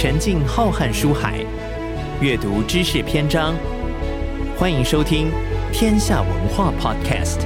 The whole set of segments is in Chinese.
沉浸浩瀚书海，阅读知识篇章。欢迎收听天下文化 Podcast。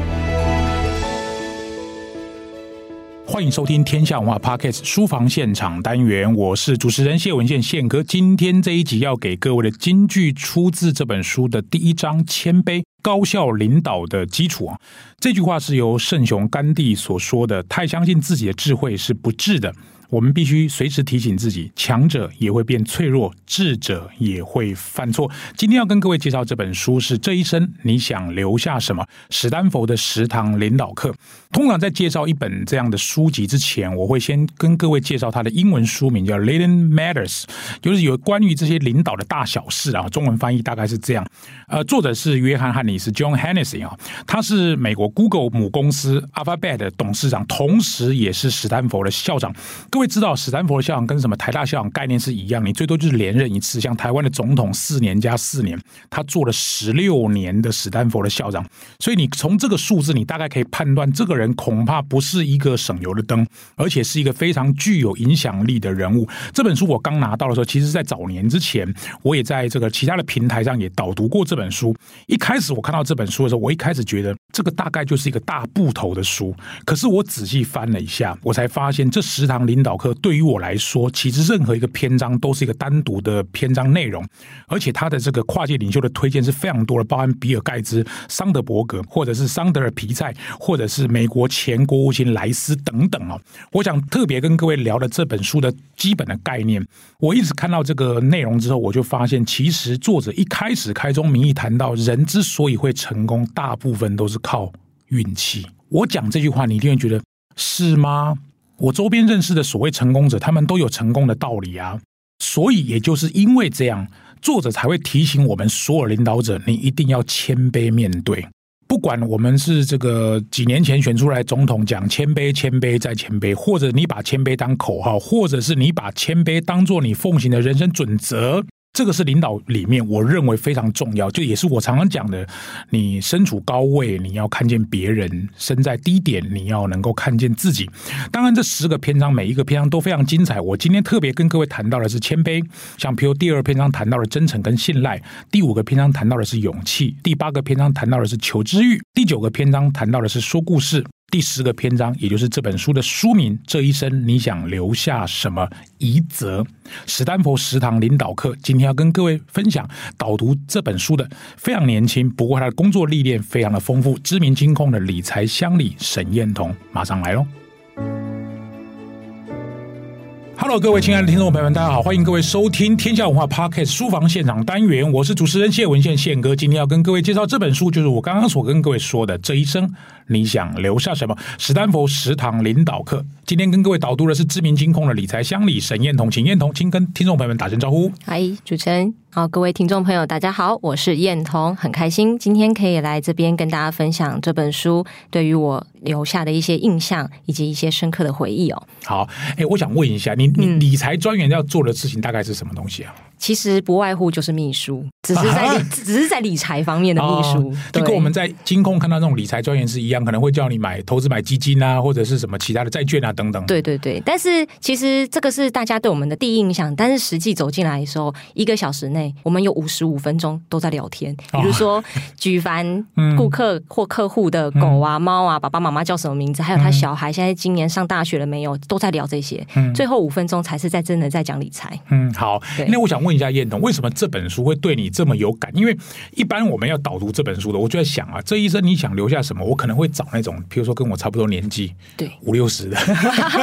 欢迎收听天下文化 Podcast 书房现场单元，我是主持人谢文宪宪哥。今天这一集要给各位的金句出自这本书的第一章：谦卑。高效领导的基础啊，这句话是由圣雄甘地所说的。太相信自己的智慧是不智的。我们必须随时提醒自己，强者也会变脆弱，智者也会犯错。今天要跟各位介绍这本书是《这一生你想留下什么》，史丹佛的十堂领导课。通常在介绍一本这样的书籍之前，我会先跟各位介绍它的英文书名，叫《Leading Matters》，就是有关于这些领导的大小事啊。中文翻译大概是这样。呃，作者是约翰·汉尼斯 （John Hennessy） 啊，他是美国 Google 母公司 Alphabet 的董事长，同时也是史丹佛的校长。各位。会知道史丹佛的校长。跟什么台大校长。概念是一样，你最多就是连任一次。像台湾的总统四年加四年，他做了十六年的史丹佛的校长，所以你从这个数字，你大概可以判断这个人恐怕不是一个省油的灯，而且是一个非常具有影响力的人物。这本书我刚拿到的时候，其实在早年之前，我也在这个其他的平台上也导读过这本书。一开始我看到这本书的时候，我一开始觉得这个大概就是一个大部头的书，可是我仔细翻了一下，我才发现这十堂领导。课对于我来说，其实任何一个篇章都是一个单独的篇章内容，而且他的这个跨界领袖的推荐是非常多的，包含比尔盖茨、桑德伯格，或者是桑德尔皮菜，或者是美国前国务卿莱斯等等哦。我想特别跟各位聊了这本书的基本的概念，我一直看到这个内容之后，我就发现，其实作者一开始开宗明义谈到，人之所以会成功，大部分都是靠运气。我讲这句话，你一定会觉得是吗？我周边认识的所谓成功者，他们都有成功的道理啊，所以也就是因为这样，作者才会提醒我们所有领导者，你一定要谦卑面对。不管我们是这个几年前选出来总统讲谦卑、谦卑再谦卑，或者你把谦卑当口号，或者是你把谦卑当做你奉行的人生准则。这个是领导里面我认为非常重要，就也是我常常讲的。你身处高位，你要看见别人；身在低点，你要能够看见自己。当然，这十个篇章每一个篇章都非常精彩。我今天特别跟各位谈到的是谦卑，像譬如第二篇章谈到了真诚跟信赖，第五个篇章谈到的是勇气，第八个篇章谈到的是求知欲，第九个篇章谈到的是说故事。第十个篇章，也就是这本书的书名，这一生你想留下什么遗泽？史丹佛食堂领导课，今天要跟各位分享导读这本书的非常年轻，不过他的工作历练非常的丰富，知名金控的理财乡里沈彦彤，马上来喽。Hello，各位亲爱的听众朋友们，大家好，欢迎各位收听天下文化 Podcast 书房现场单元，我是主持人谢文宪宪哥，今天要跟各位介绍这本书，就是我刚刚所跟各位说的，这一生你想留下什么？史丹佛十堂领导课，今天跟各位导读的是知名金控的理财乡里沈彦彤，请彦彤，请跟听众朋友们打声招呼。嗨，主持人。好，各位听众朋友，大家好，我是燕彤，很开心今天可以来这边跟大家分享这本书对于我留下的一些印象以及一些深刻的回忆哦。好，哎，我想问一下，你你理财专员要做的事情大概是什么东西啊？其实不外乎就是秘书，只是在、啊、只是在理财方面的秘书，哦、就跟我们在金控看到那种理财专员是一样，可能会叫你买投资买基金啊，或者是什么其他的债券啊等等。对对对，但是其实这个是大家对我们的第一印象，但是实际走进来的时候，一个小时内我们有五十五分钟都在聊天，比如说 举凡顾客或客户的狗啊、猫啊、爸爸妈妈叫什么名字，还有他小孩现在今年上大学了没有，都在聊这些。最后五分钟才是在真的在讲理财。嗯，好，那我想问。一下燕彤，为什么这本书会对你这么有感？因为一般我们要导读这本书的，我就在想啊，这一生你想留下什么？我可能会找那种，譬如说跟我差不多年纪，对五六十的。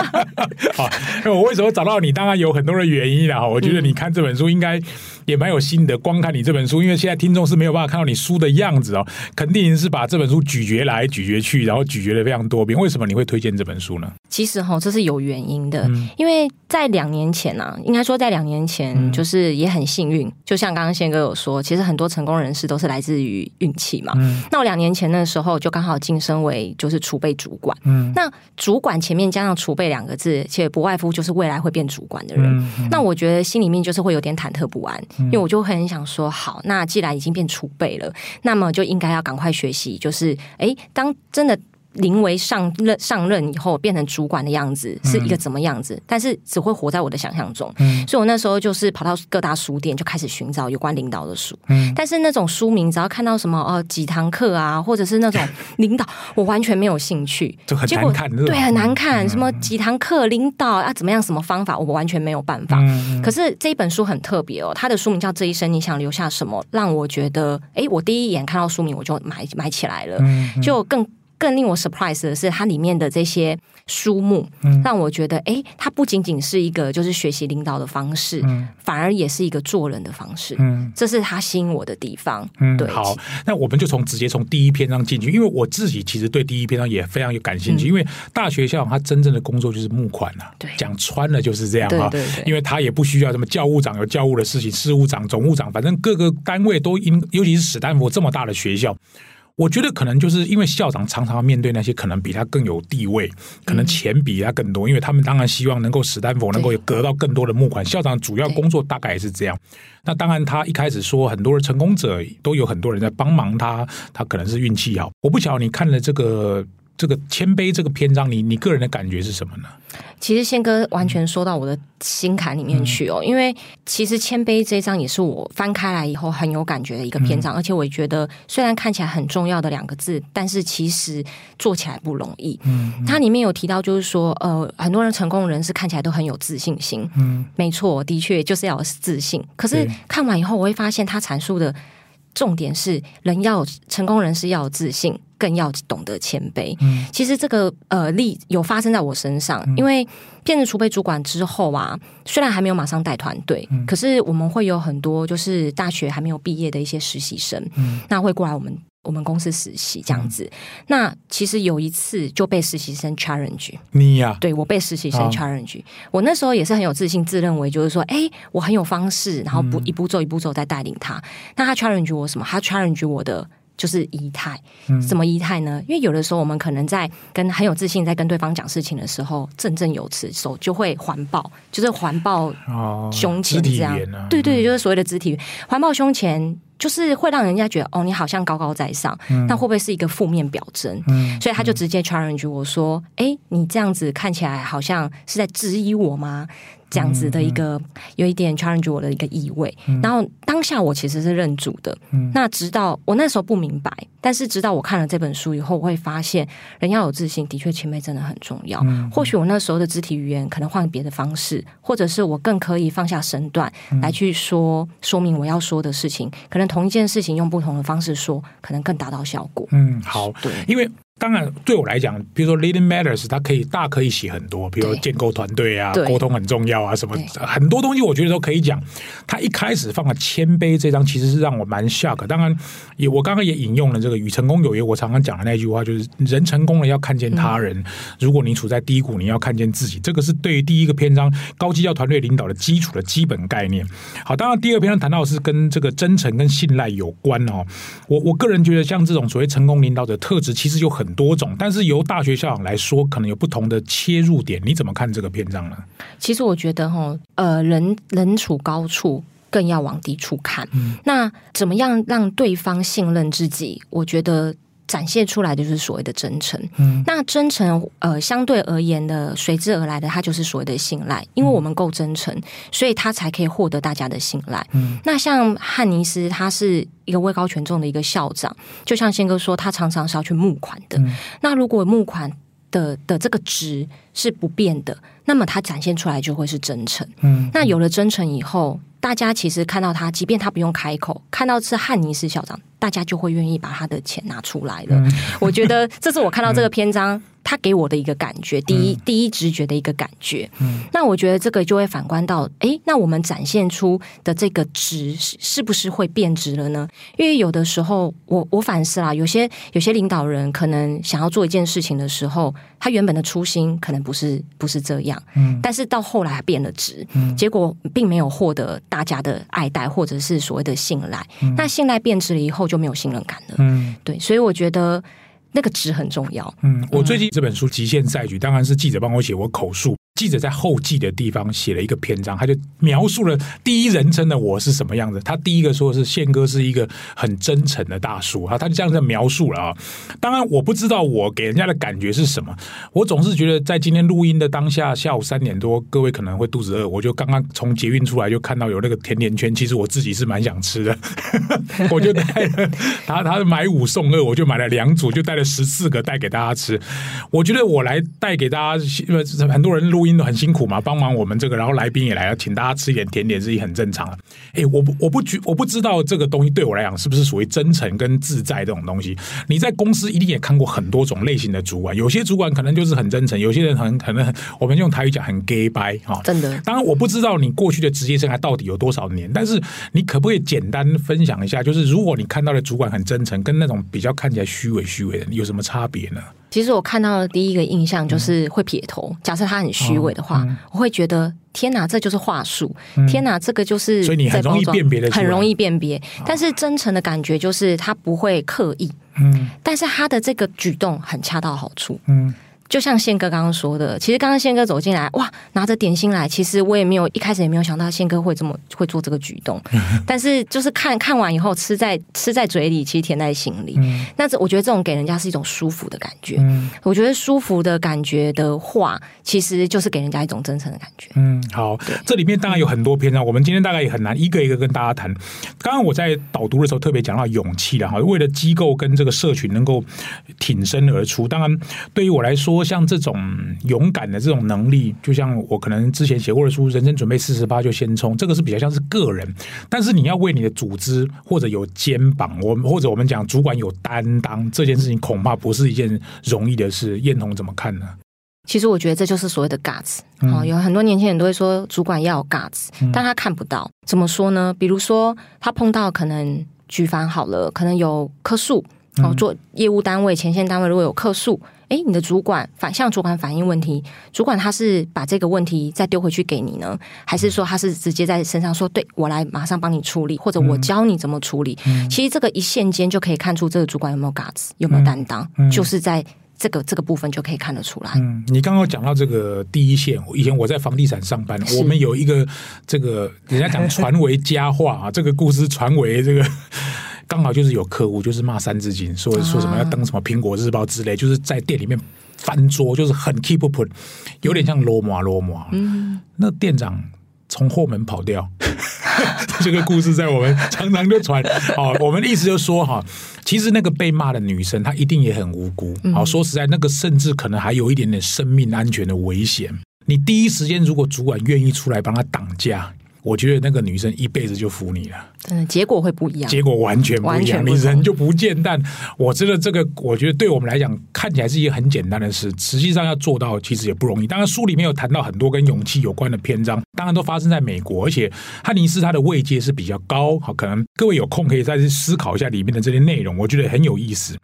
好，那我为什么找到你？当然有很多的原因啦。我觉得你看这本书应该也蛮有心得。光看你这本书，因为现在听众是没有办法看到你书的样子哦，肯定是把这本书咀嚼来咀嚼去，然后咀嚼的非常多遍。为什么你会推荐这本书呢？其实哈，这是有原因的，嗯、因为在两年前呢、啊，应该说在两年前就是。也很幸运，就像刚刚宪哥有说，其实很多成功人士都是来自于运气嘛。嗯、那我两年前的时候就刚好晋升为就是储备主管。嗯，那主管前面加上储备两个字，且不外乎就是未来会变主管的人。那我觉得心里面就是会有点忐忑不安，嗯、因为我就很想说，好，那既然已经变储备了，那么就应该要赶快学习，就是哎，当真的。临危上任上任以后变成主管的样子是一个怎么样子，嗯、但是只会活在我的想象中。嗯，所以我那时候就是跑到各大书店就开始寻找有关领导的书。嗯，但是那种书名只要看到什么哦几堂课啊，或者是那种 领导，我完全没有兴趣，就很难看。对，很难看。什么几堂课领导啊怎么样？什么方法？我完全没有办法。嗯、可是这一本书很特别哦，它的书名叫《这一生你想留下什么》，让我觉得，哎，我第一眼看到书名我就买买起来了，嗯、就更。更令我 surprise 的是，它里面的这些书目，让我觉得，哎、嗯，它不仅仅是一个就是学习领导的方式，嗯、反而也是一个做人的方式。嗯，这是它吸引我的地方。嗯，对。好，那我们就从直接从第一篇章进去，因为我自己其实对第一篇章也非常有感兴趣，嗯、因为大学校长他真正的工作就是募款呐、啊，对，讲穿了就是这样啊。对对对，因为他也不需要什么教务长有教务的事情，事务长、总务长，反正各个单位都应，尤其是史丹佛这么大的学校。我觉得可能就是因为校长常常要面对那些可能比他更有地位，可能钱比他更多，因为他们当然希望能够史丹佛能够得到更多的募款。校长主要工作大概也是这样。那当然，他一开始说很多的成功者都有很多人在帮忙他，他可能是运气好。我不晓得你看了这个。这个谦卑这个篇章，你你个人的感觉是什么呢？其实宪哥完全说到我的心坎里面去哦，因为其实谦卑这一章也是我翻开来以后很有感觉的一个篇章，而且我也觉得虽然看起来很重要的两个字，但是其实做起来不容易。嗯，它里面有提到，就是说，呃，很多人成功人士看起来都很有自信心。嗯，没错，的确就是要有自信。可是看完以后，我会发现他阐述的重点是，人要成功人士要有自信。更要懂得谦卑。嗯，其实这个呃例有发生在我身上，嗯、因为变成储备主管之后啊，虽然还没有马上带团队，嗯、可是我们会有很多就是大学还没有毕业的一些实习生，嗯，那会过来我们我们公司实习这样子。嗯、那其实有一次就被实习生 challenge，你呀、啊，对我被实习生 challenge，、哦、我那时候也是很有自信，自认为就是说，哎，我很有方式，然后不一步走一步走在带领他。嗯、那他 challenge 我什么？他 challenge 我的。就是仪态，什么仪态呢？因为有的时候我们可能在跟很有自信，在跟对方讲事情的时候，振振有词，手就会环抱，就是环抱胸前这样。哦啊、对对，就是所谓的肢体环抱胸前，就是会让人家觉得哦，你好像高高在上，嗯、那会不会是一个负面表征？嗯、所以他就直接 challenge 我说：“哎，你这样子看起来好像是在质疑我吗？”这样子的一个有一点 challenge 我的一个意味，嗯、然后当下我其实是认主的。嗯、那直到我那时候不明白，但是直到我看了这本书以后，我会发现人要有自信，的确谦卑真的很重要。嗯、或许我那时候的肢体语言可能换别的方式，或者是我更可以放下身段来去说说明我要说的事情。可能同一件事情用不同的方式说，可能更达到效果。嗯，好，对，因为。当然，对我来讲，比如说 Leading Matters，它可以大可以写很多，比如说建构团队啊，沟通很重要啊，什么很多东西，我觉得都可以讲。他一开始放了谦卑这张，其实是让我蛮 shock。当然，也我刚刚也引用了这个与成功有约，我常常讲的那句话，就是人成功了要看见他人。嗯、如果你处在低谷，你要看见自己。这个是对于第一个篇章高绩效团队领导的基础的基本概念。好，当然第二篇章谈到的是跟这个真诚跟信赖有关哦。我我个人觉得，像这种所谓成功领导者特质，其实有很。多种，但是由大学校长来说，可能有不同的切入点。你怎么看这个篇章呢？其实我觉得，哈，呃，人人处高处，更要往低处看。嗯，那怎么样让对方信任自己？我觉得。展现出来的就是所谓的真诚，嗯，那真诚，呃，相对而言的随之而来的，它就是所谓的信赖，因为我们够真诚，所以他才可以获得大家的信赖。嗯，那像汉尼斯，他是一个位高权重的一个校长，就像宪哥说，他常常是要去募款的。嗯，那如果募款的的这个值是不变的，那么他展现出来就会是真诚。嗯，那有了真诚以后，大家其实看到他，即便他不用开口，看到是汉尼斯校长。大家就会愿意把他的钱拿出来了。嗯、我觉得这是我看到这个篇章，嗯、他给我的一个感觉，第一、嗯、第一直觉的一个感觉。嗯、那我觉得这个就会反观到，哎，那我们展现出的这个值是是不是会变值了呢？因为有的时候，我我反思啦，有些有些领导人可能想要做一件事情的时候，他原本的初心可能不是不是这样，嗯，但是到后来变了值，嗯，结果并没有获得大家的爱戴或者是所谓的信赖。嗯、那信赖变值了以后。就没有信任感了。嗯，对，所以我觉得那个值很重要。嗯，我最近这本书《极限赛局》，当然是记者帮我写，我口述。记者在后记的地方写了一个篇章，他就描述了第一人称的我是什么样子。他第一个说是宪哥是一个很真诚的大叔啊，他就这样子描述了啊。当然我不知道我给人家的感觉是什么，我总是觉得在今天录音的当下，下午三点多，各位可能会肚子饿，我就刚刚从捷运出来就看到有那个甜甜圈，其实我自己是蛮想吃的，我就带了他他买五送二，我就买了两组，就带了十四个带给大家吃。我觉得我来带给大家，很多人录音。都很辛苦嘛，帮忙我们这个，然后来宾也来了，请大家吃一点甜点，是很正常的。哎，我不，我不觉，我不知道这个东西对我来讲是不是属于真诚跟自在这种东西。你在公司一定也看过很多种类型的主管，有些主管可能就是很真诚，有些人很可能很，我们用台语讲很 gay 掰哈。真的，当然我不知道你过去的职业生涯到底有多少年，但是你可不可以简单分享一下，就是如果你看到的主管很真诚，跟那种比较看起来虚伪虚伪的，有什么差别呢？其实我看到的第一个印象就是会撇头。假设他很虚伪的话，我会觉得天哪，这就是话术！天哪，这个就是所以你很容易辨别的，很容易辨别。但是真诚的感觉就是他不会刻意，嗯，但是他的这个举动很恰到好处，嗯。就像宪哥刚刚说的，其实刚刚宪哥走进来，哇，拿着点心来，其实我也没有一开始也没有想到宪哥会这么会做这个举动，但是就是看看完以后吃在吃在嘴里，其实甜在心里。嗯、那这我觉得这种给人家是一种舒服的感觉。嗯、我觉得舒服的感觉的话，其实就是给人家一种真诚的感觉。嗯，好，这里面当然有很多篇章，我们今天大概也很难一个一个跟大家谈。刚刚我在导读的时候特别讲到勇气了哈，为了机构跟这个社群能够挺身而出，当然对于我来说。像这种勇敢的这种能力，就像我可能之前写过的书《人生准备四十八就先冲》，这个是比较像是个人，但是你要为你的组织或者有肩膀，我或者我们讲主管有担当，这件事情恐怕不是一件容易的事。彦彤怎么看呢？其实我觉得这就是所谓的 guts。哦，有很多年轻人都会说主管要有 guts，但他看不到。怎么说呢？比如说他碰到可能举凡好了，可能有客诉哦，做业务单位、前线单位如果有客诉。哎，你的主管反向主管反映问题，主管他是把这个问题再丢回去给你呢，还是说他是直接在身上说，对，我来马上帮你处理，或者我教你怎么处理？嗯、其实这个一线间就可以看出这个主管有没有 guts，有没有担当，就是在这个这个部分就可以看得出来。嗯，你刚刚讲到这个第一线，以前我在房地产上班，我们有一个这个人家讲传为佳话啊，这个故事传为这个。刚好就是有客户，就是骂三字经，说说什么要登什么苹果日报之类，就是在店里面翻桌，就是很 keep up，有点像罗马罗马。嗯，那店长从后门跑掉，这个故事在我们常常就传。哦，我们的意思就是说哈，其实那个被骂的女生她一定也很无辜。好，说实在，那个甚至可能还有一点点生命安全的危险。你第一时间如果主管愿意出来帮他挡架。我觉得那个女生一辈子就服你了，嗯，结果会不一样，结果完全不一样，你人就不见。但我觉得这个，我觉得对我们来讲看起来是一个很简单的事，实际上要做到其实也不容易。当然书里面有谈到很多跟勇气有关的篇章，当然都发生在美国，而且汉尼斯他的位阶是比较高，好，可能各位有空可以再去思考一下里面的这些内容，我觉得很有意思。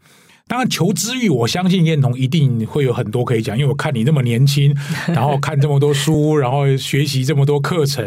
当然，求知欲，我相信燕彤一定会有很多可以讲，因为我看你那么年轻，然后看这么多书，然后学习这么多课程，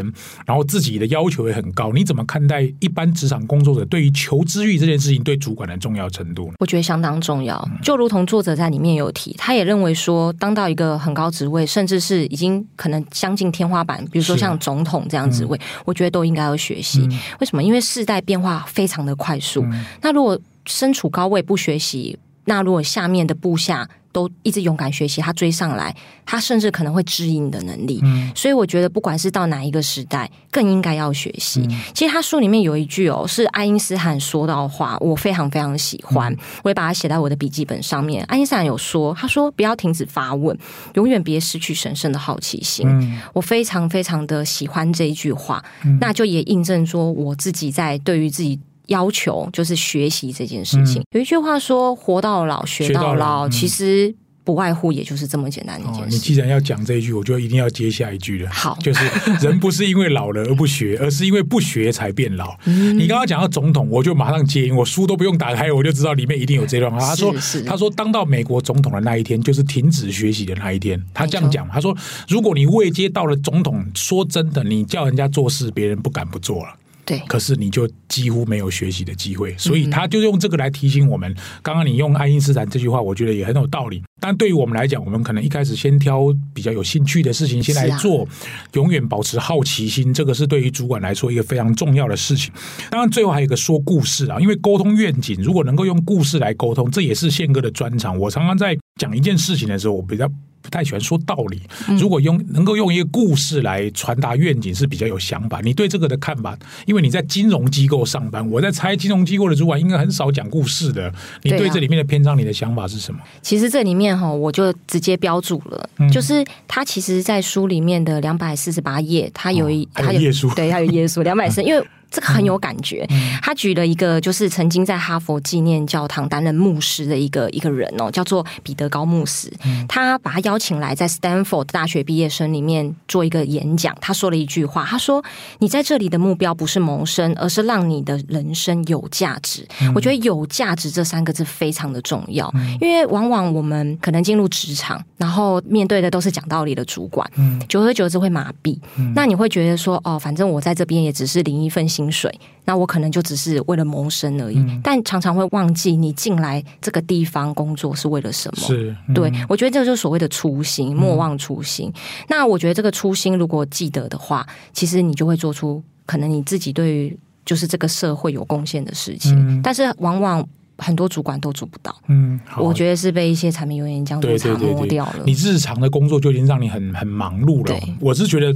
然后自己的要求也很高。你怎么看待一般职场工作者对于求知欲这件事情对主管的重要程度呢？我觉得相当重要。就如同作者在里面有提，他也认为说，当到一个很高职位，甚至是已经可能将近天花板，比如说像总统这样职位，嗯、我觉得都应该要学习。嗯、为什么？因为世代变化非常的快速。嗯、那如果身处高位不学习，那如果下面的部下都一直勇敢学习，他追上来，他甚至可能会质疑你的能力。嗯，所以我觉得不管是到哪一个时代，更应该要学习。嗯，其实他书里面有一句哦，是爱因斯坦说到的话，我非常非常喜欢，嗯，我也把它写在我的笔记本上面。爱因斯坦有说，他说不要停止发问，永远别失去神圣的好奇心。嗯，我非常非常的喜欢这一句话，嗯，那就也印证说我自己在对于自己。要求就是学习这件事情。嗯、有一句话说：“活到老，学到老。到老”嗯、其实不外乎也就是这么简单的一件事。你既然要讲这一句，我就一定要接下一句了。好，就是人不是因为老了而不学，而是因为不学才变老。嗯、你刚刚讲到总统，我就马上接应，我书都不用打开，我就知道里面一定有这段话。他说：“他说当到美国总统的那一天，就是停止学习的那一天。”他这样讲，他说：“如果你未接到了总统，说真的，你叫人家做事，别人不敢不做了。”对，可是你就几乎没有学习的机会。所以他就用这个来提醒我们。刚刚你用爱因斯坦这句话，我觉得也很有道理。但对于我们来讲，我们可能一开始先挑比较有兴趣的事情先来做，啊、永远保持好奇心，这个是对于主管来说一个非常重要的事情。当然，最后还有一个说故事啊，因为沟通愿景，如果能够用故事来沟通，这也是宪哥的专长。我常常在讲一件事情的时候，我比较不太喜欢说道理。如果用能够用一个故事来传达愿景，是比较有想法。你对这个的看法？因为你在金融机构上班，我在猜金融机构的主管应该很少讲故事的。你对这里面的篇章，你的想法是什么？其实这里面哈，我就直接标注了，就是他其实，在书里面的两百四十八页，他有一，他有页数，对，他有页数两百四，因为。这个很有感觉。他举了一个，就是曾经在哈佛纪念教堂担任牧师的一个一个人哦，叫做彼得高牧师。他把他邀请来，在 Stanford 大学毕业生里面做一个演讲。他说了一句话，他说：“你在这里的目标不是谋生，而是让你的人生有价值。”我觉得“有价值”这三个字非常的重要，因为往往我们可能进入职场，然后面对的都是讲道理的主管，久而久之会麻痹。那你会觉得说：“哦，反正我在这边也只是领一份。”薪水，那我可能就只是为了谋生而已，嗯、但常常会忘记你进来这个地方工作是为了什么。是，嗯、对，我觉得这就是所谓的初心，莫忘初心。嗯、那我觉得这个初心如果记得的话，其实你就会做出可能你自己对于就是这个社会有贡献的事情。嗯、但是往往很多主管都做不到。嗯，我觉得是被一些产品油盐酱醋茶磨掉了。你日常的工作就已经让你很很忙碌了。我是觉得。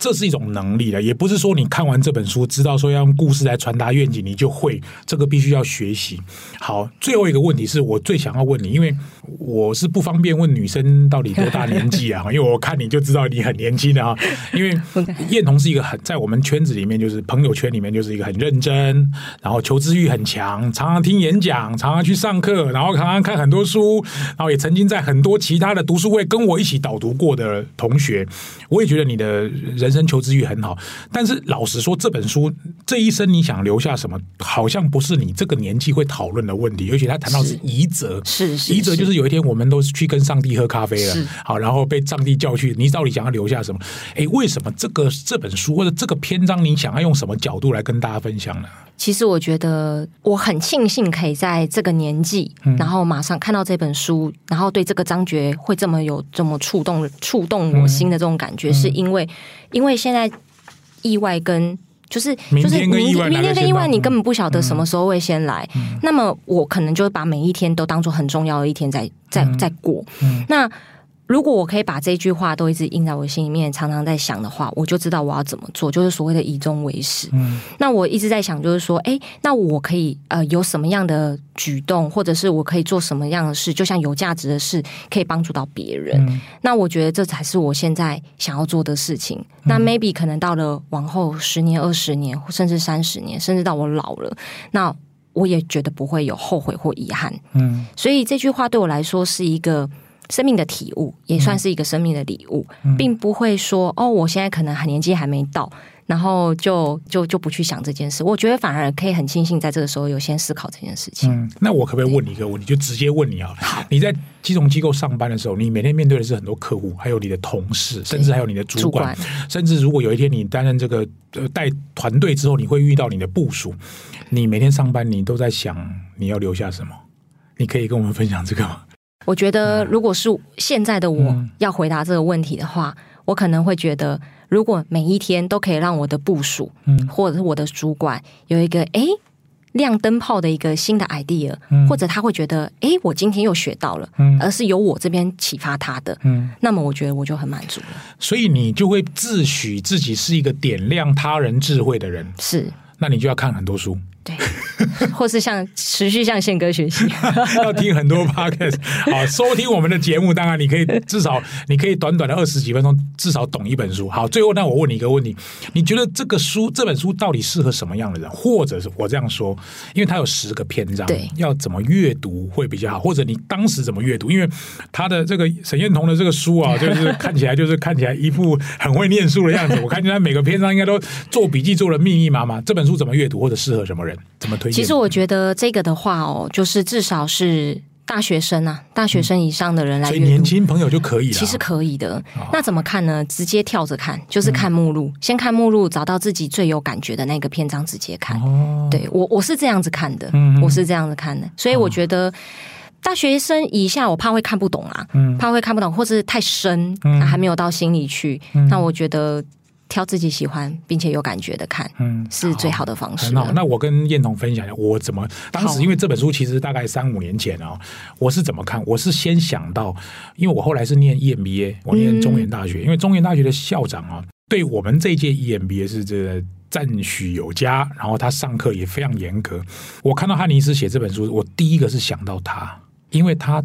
这是一种能力了，也不是说你看完这本书知道说要用故事来传达愿景，你就会。这个必须要学习。好，最后一个问题是我最想要问你，因为我是不方便问女生到底多大年纪啊，因为我看你就知道你很年轻的啊。因为燕彤是一个很在我们圈子里面，就是朋友圈里面就是一个很认真，然后求知欲很强，常常听演讲，常常去上课，然后常常看很多书，然后也曾经在很多其他的读书会跟我一起导读过的同学，我也觉得你的人。人生求知欲很好，但是老实说，这本书这一生你想留下什么，好像不是你这个年纪会讨论的问题。而且他谈到是遗责，是是遗责，就是有一天我们都是去跟上帝喝咖啡了，好，然后被上帝叫去，你到底想要留下什么？哎，为什么这个这本书或者这个篇章，你想要用什么角度来跟大家分享呢？其实我觉得我很庆幸可以在这个年纪，然后马上看到这本书，然后对这个章节会这么有这么触动触动我心的这种感觉，是因为因为现在意外跟就是就是明天明天跟意外，你根本不晓得什么时候会先来，那么我可能就把每一天都当做很重要的一天在在在过，那。如果我可以把这句话都一直印在我心里面，常常在想的话，我就知道我要怎么做，就是所谓的以终为始。嗯，那我一直在想，就是说，哎，那我可以呃有什么样的举动，或者是我可以做什么样的事，就像有价值的事，可以帮助到别人。嗯，那我觉得这才是我现在想要做的事情。嗯，那 maybe 可能到了往后十年、二十年，甚至三十年，甚至到我老了，那我也觉得不会有后悔或遗憾。嗯，所以这句话对我来说是一个。生命的体悟也算是一个生命的礼物，嗯、并不会说哦，我现在可能还年纪还没到，然后就就就不去想这件事。我觉得反而可以很庆幸在这个时候有先思考这件事情。嗯，那我可不可以问你一个问题？就直接问你啊。好，你在金融机构上班的时候，你每天面对的是很多客户，还有你的同事，甚至还有你的主管，主管甚至如果有一天你担任这个呃带团队之后，你会遇到你的部署。你每天上班，你都在想你要留下什么？你可以跟我们分享这个吗？我觉得，如果是现在的我要回答这个问题的话，嗯、我可能会觉得，如果每一天都可以让我的部署，嗯，或者是我的主管有一个哎亮灯泡的一个新的 idea，嗯、或者他会觉得哎，我今天又学到了，嗯，而是由我这边启发他的，嗯，那么我觉得我就很满足了。所以你就会自诩自己是一个点亮他人智慧的人，是，那你就要看很多书。对，或是像持续向宪哥学习，要听很多 podcast，好，收听我们的节目。当然，你可以至少你可以短短的二十几分钟，至少懂一本书。好，最后那我问你一个问题：你觉得这个书这本书到底适合什么样的人？或者是我这样说，因为它有十个篇章，对，要怎么阅读会比较好？或者你当时怎么阅读？因为他的这个沈彦彤的这个书啊，就是看起来就是看起来一副很会念书的样子。我看见他每个篇章应该都做笔记做的密密麻麻。这本书怎么阅读，或者适合什么人？怎么推荐？其实我觉得这个的话哦，就是至少是大学生啊，大学生以上的人来阅读，所以年轻朋友就可以了。其实可以的。那怎么看呢？直接跳着看，就是看目录，先看目录，找到自己最有感觉的那个篇章，直接看。哦对，我我是这样子看的，我是这样子看的。所以我觉得大学生以下，我怕会看不懂啊，怕会看不懂，或是太深，还没有到心里去。那我觉得。挑自己喜欢并且有感觉的看，嗯，是最好的方式。那那我跟燕彤分享一下，我怎么当时因为这本书其实大概三五年前哦，我是怎么看？我是先想到，因为我后来是念 EMBA，我念中原大学，嗯、因为中原大学的校长啊，对我们这一届 EMBA 是这个赞许有加，然后他上课也非常严格。我看到汉尼斯写这本书，我第一个是想到他，因为他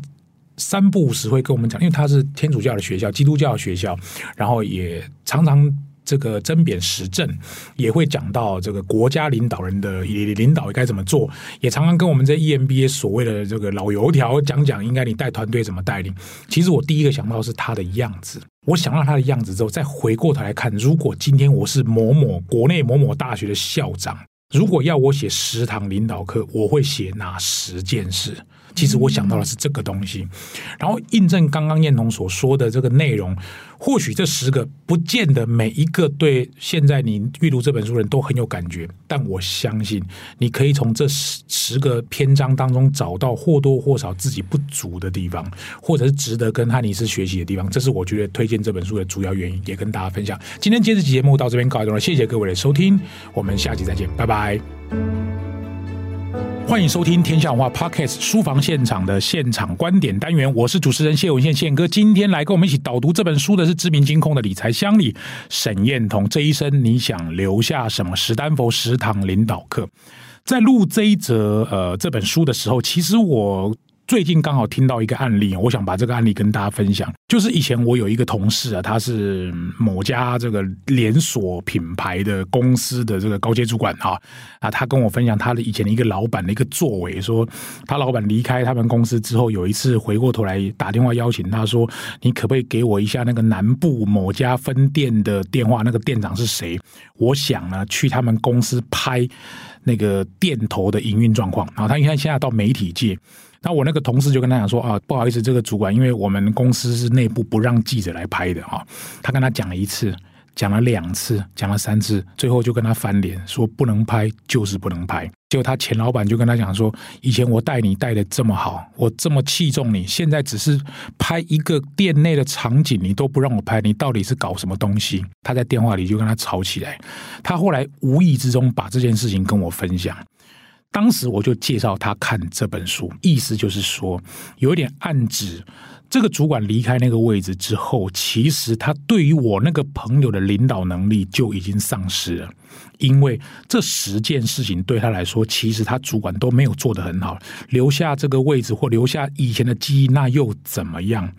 三不五时会跟我们讲，因为他是天主教的学校，基督教的学校，然后也常常。这个针砭时政，也会讲到这个国家领导人的领导该怎么做，也常常跟我们这 EMBA 所谓的这个老油条讲讲，应该你带团队怎么带领。其实我第一个想到是他的样子，我想到他的样子之后，再回过头来看，如果今天我是某某国内某某大学的校长，如果要我写十堂领导课，我会写哪十件事？其实我想到的是这个东西，然后印证刚刚彦彤所说的这个内容。或许这十个不见得每一个对现在你阅读这本书的人都很有感觉，但我相信你可以从这十十个篇章当中找到或多或少自己不足的地方，或者是值得跟汉尼斯学习的地方。这是我觉得推荐这本书的主要原因，也跟大家分享。今天这期节目到这边告一段落，谢谢各位的收听，我们下期再见，拜拜。欢迎收听天下文化 Podcast 书房现场的现场观点单元，我是主持人谢文宪宪哥。今天来跟我们一起导读这本书的是知名金控的理财乡里沈彦彤。这一生你想留下什么？史丹佛十堂领导课。在录这一则呃这本书的时候，其实我。最近刚好听到一个案例，我想把这个案例跟大家分享。就是以前我有一个同事啊，他是某家这个连锁品牌的公司的这个高阶主管啊，啊，他跟我分享他的以前的一个老板的一个作为，说他老板离开他们公司之后，有一次回过头来打电话邀请他说，你可不可以给我一下那个南部某家分店的电话，那个店长是谁？我想呢去他们公司拍那个店头的营运状况。然后他因为现在到媒体界。那我那个同事就跟他讲说啊，不好意思，这个主管，因为我们公司是内部不让记者来拍的啊。他跟他讲了一次，讲了两次，讲了三次，最后就跟他翻脸说不能拍就是不能拍。结果他前老板就跟他讲说，以前我带你带的这么好，我这么器重你，现在只是拍一个店内的场景，你都不让我拍，你到底是搞什么东西？他在电话里就跟他吵起来。他后来无意之中把这件事情跟我分享。当时我就介绍他看这本书，意思就是说，有一点暗指，这个主管离开那个位置之后，其实他对于我那个朋友的领导能力就已经丧失了，因为这十件事情对他来说，其实他主管都没有做得很好，留下这个位置或留下以前的记忆，那又怎么样？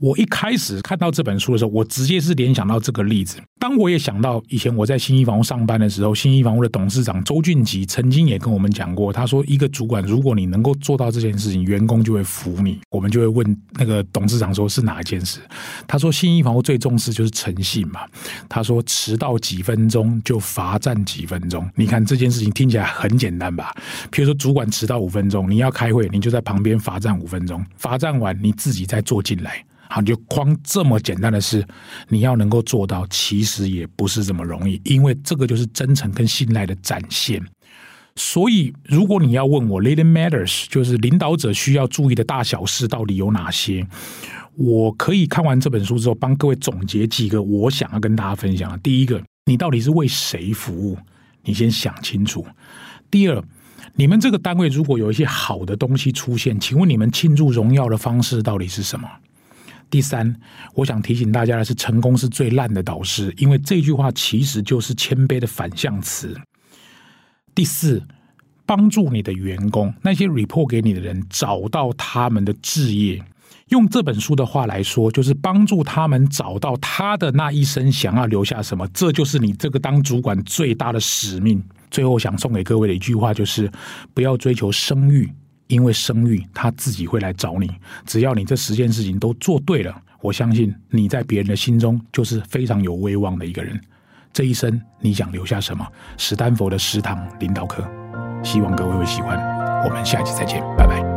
我一开始看到这本书的时候，我直接是联想到这个例子。当我也想到以前我在新一房屋上班的时候，新一房屋的董事长周俊吉曾经也跟我们讲过，他说：“一个主管，如果你能够做到这件事情，员工就会服你。”我们就会问那个董事长说：“是哪一件事？”他说：“新一房屋最重视就是诚信嘛。”他说：“迟到几分钟就罚站几分钟。”你看这件事情听起来很简单吧？譬如说，主管迟到五分钟，你要开会，你就在旁边罚站五分钟，罚站完你自己再坐进来。好，你就光这么简单的事，你要能够做到，其实也不是这么容易，因为这个就是真诚跟信赖的展现。所以，如果你要问我，leading matters，就是领导者需要注意的大小事到底有哪些？我可以看完这本书之后，帮各位总结几个我想要跟大家分享的。第一个，你到底是为谁服务？你先想清楚。第二，你们这个单位如果有一些好的东西出现，请问你们庆祝荣耀的方式到底是什么？第三，我想提醒大家的是，成功是最烂的导师，因为这句话其实就是谦卑的反向词。第四，帮助你的员工，那些 report 给你的人找到他们的志业，用这本书的话来说，就是帮助他们找到他的那一生想要留下什么，这就是你这个当主管最大的使命。最后想送给各位的一句话就是：不要追求声誉。因为生育，他自己会来找你。只要你这十件事情都做对了，我相信你在别人的心中就是非常有威望的一个人。这一生你想留下什么？史丹佛的食堂领导课，希望各位会喜欢。我们下期再见，拜拜。